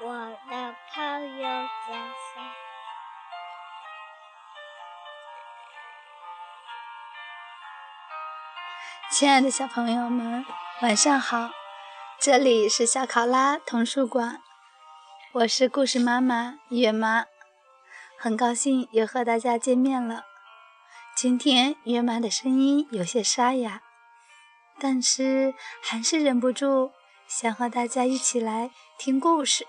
我的朋友家乡。亲爱的小朋友们，晚上好！这里是小考拉童书馆，我是故事妈妈月妈，很高兴又和大家见面了。今天月妈的声音有些沙哑，但是还是忍不住想和大家一起来听故事。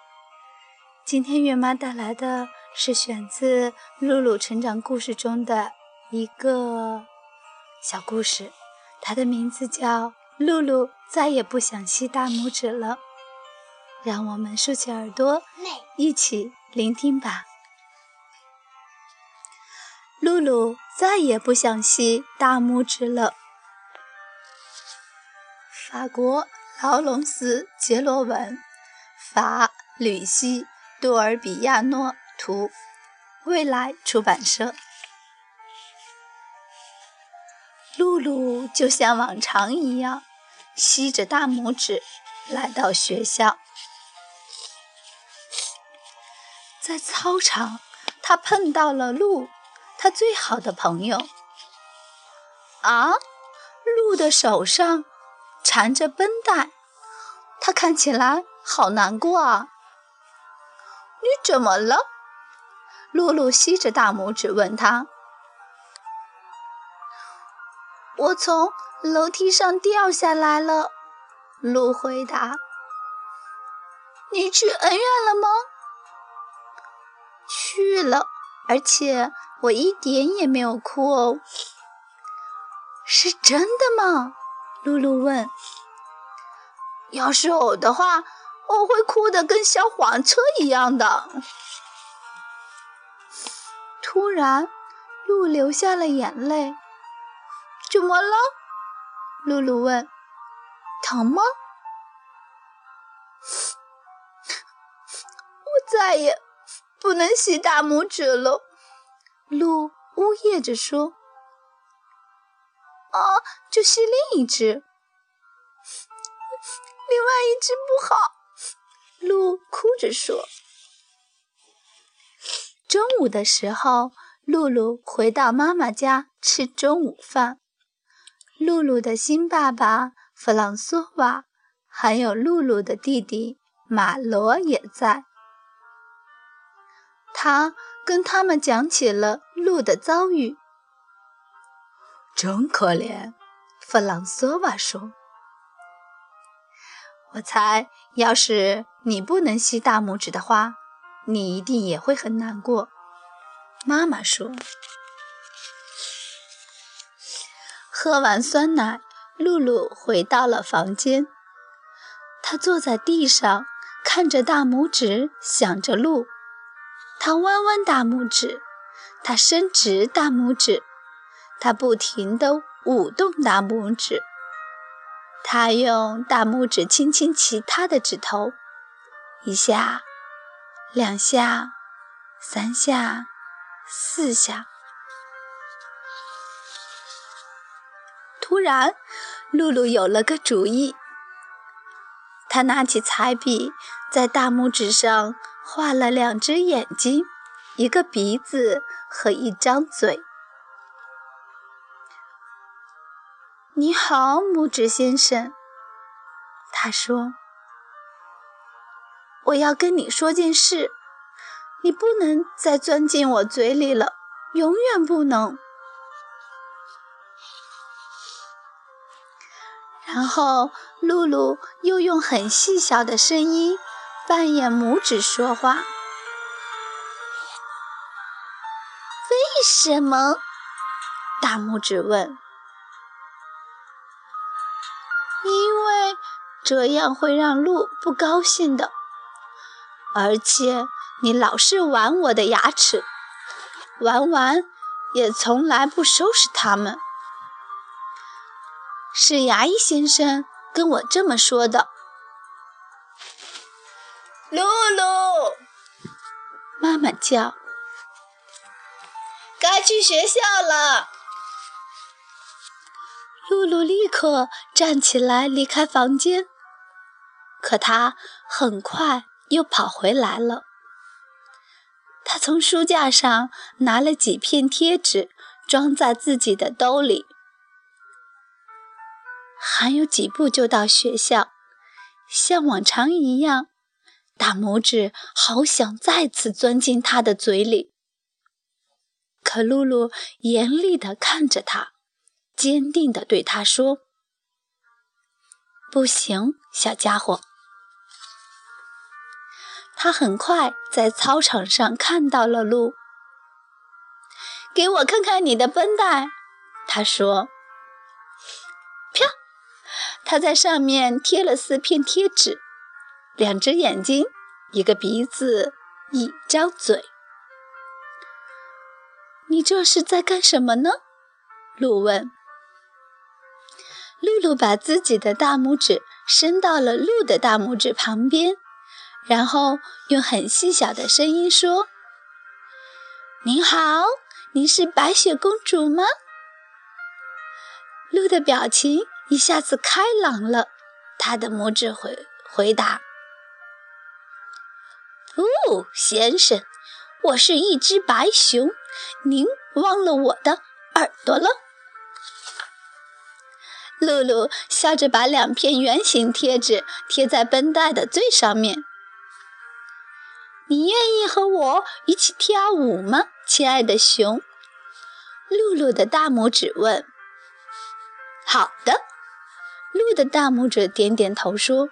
今天月妈带来的是选自《露露成长故事》中的一个小故事，它的名字叫《露露再也不想吸大拇指了》。让我们竖起耳朵，一起聆听吧。露露再也不想吸大拇指了。法国劳伦斯·杰罗文，法吕西。杜尔比亚诺图，未来出版社。露露就像往常一样，吸着大拇指来到学校。在操场，他碰到了鹿，他最好的朋友。啊，鹿的手上缠着绷带，他看起来好难过啊。你怎么了？露露吸着大拇指问他：“我从楼梯上掉下来了。”露回答：“你去恩院了吗？”“去了，而且我一点也没有哭哦。”“是真的吗？”露露问。“要是我的话。”我会哭得跟小黄车一样的。突然，鹿流下了眼泪。怎么了？露露问。疼吗？我再也不能吸大拇指了。鹿呜咽着说。啊，就吸另一只。另外一只不好。鹿哭着说：“中午的时候，露露回到妈妈家吃中午饭。露露的新爸爸弗朗索瓦，还有露露的弟弟马罗也在。他跟他们讲起了鹿的遭遇。真可怜，弗朗索瓦说。”我猜，要是你不能吸大拇指的话，你一定也会很难过。妈妈说。喝完酸奶，露露回到了房间。她坐在地上，看着大拇指，想着路。她弯弯大拇指，她伸直大拇指，他不停地舞动大拇指。他用大拇指轻轻其他的指头，一下，两下，三下，四下。突然，露露有了个主意。他拿起彩笔，在大拇指上画了两只眼睛、一个鼻子和一张嘴。你好，拇指先生。他说：“我要跟你说件事，你不能再钻进我嘴里了，永远不能。”然后露露又用很细小的声音扮演拇指说话：“为什么？”大拇指问。这样会让鹿不高兴的，而且你老是玩我的牙齿，玩完也从来不收拾它们。是牙医先生跟我这么说的。露露，妈妈叫，该去学校了。露露立刻站起来离开房间，可他很快又跑回来了。他从书架上拿了几片贴纸，装在自己的兜里。还有几步就到学校，像往常一样，大拇指好想再次钻进他的嘴里。可露露严厉地看着他，坚定地对他说：“不行，小家伙。”他很快在操场上看到了鹿。给我看看你的绷带，他说。啪！他在上面贴了四片贴纸，两只眼睛，一个鼻子，一张嘴。你这是在干什么呢？鹿问。露露把自己的大拇指伸到了鹿的大拇指旁边，然后用很细小的声音说：“您好，您是白雪公主吗？”鹿的表情一下子开朗了，他的拇指回回答：“哦，先生。”我是一只白熊，您忘了我的耳朵了？露露笑着把两片圆形贴纸贴在绷带的最上面。你愿意和我一起跳舞吗，亲爱的熊？露露的大拇指问。好的，鹿的大拇指点点头说。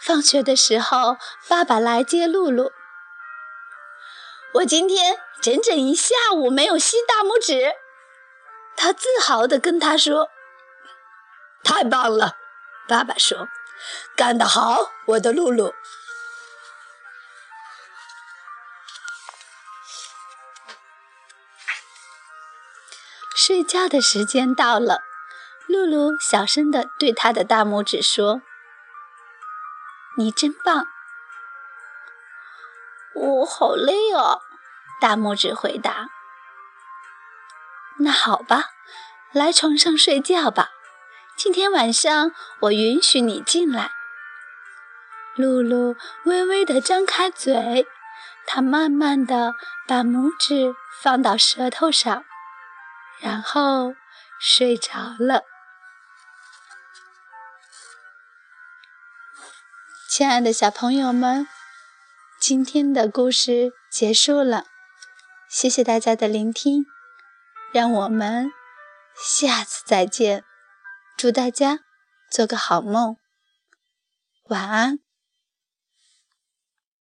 放学的时候，爸爸来接露露。我今天整整一下午没有吸大拇指，他自豪地跟他说：“太棒了！”爸爸说：“干得好，我的露露。”睡觉的时间到了，露露小声地对他的大拇指说：“你真棒。”我好累啊！大拇指回答。那好吧，来床上睡觉吧。今天晚上我允许你进来。露露微微地张开嘴，她慢慢地把拇指放到舌头上，然后睡着了。亲爱的小朋友们。今天的故事结束了，谢谢大家的聆听，让我们下次再见，祝大家做个好梦，晚安。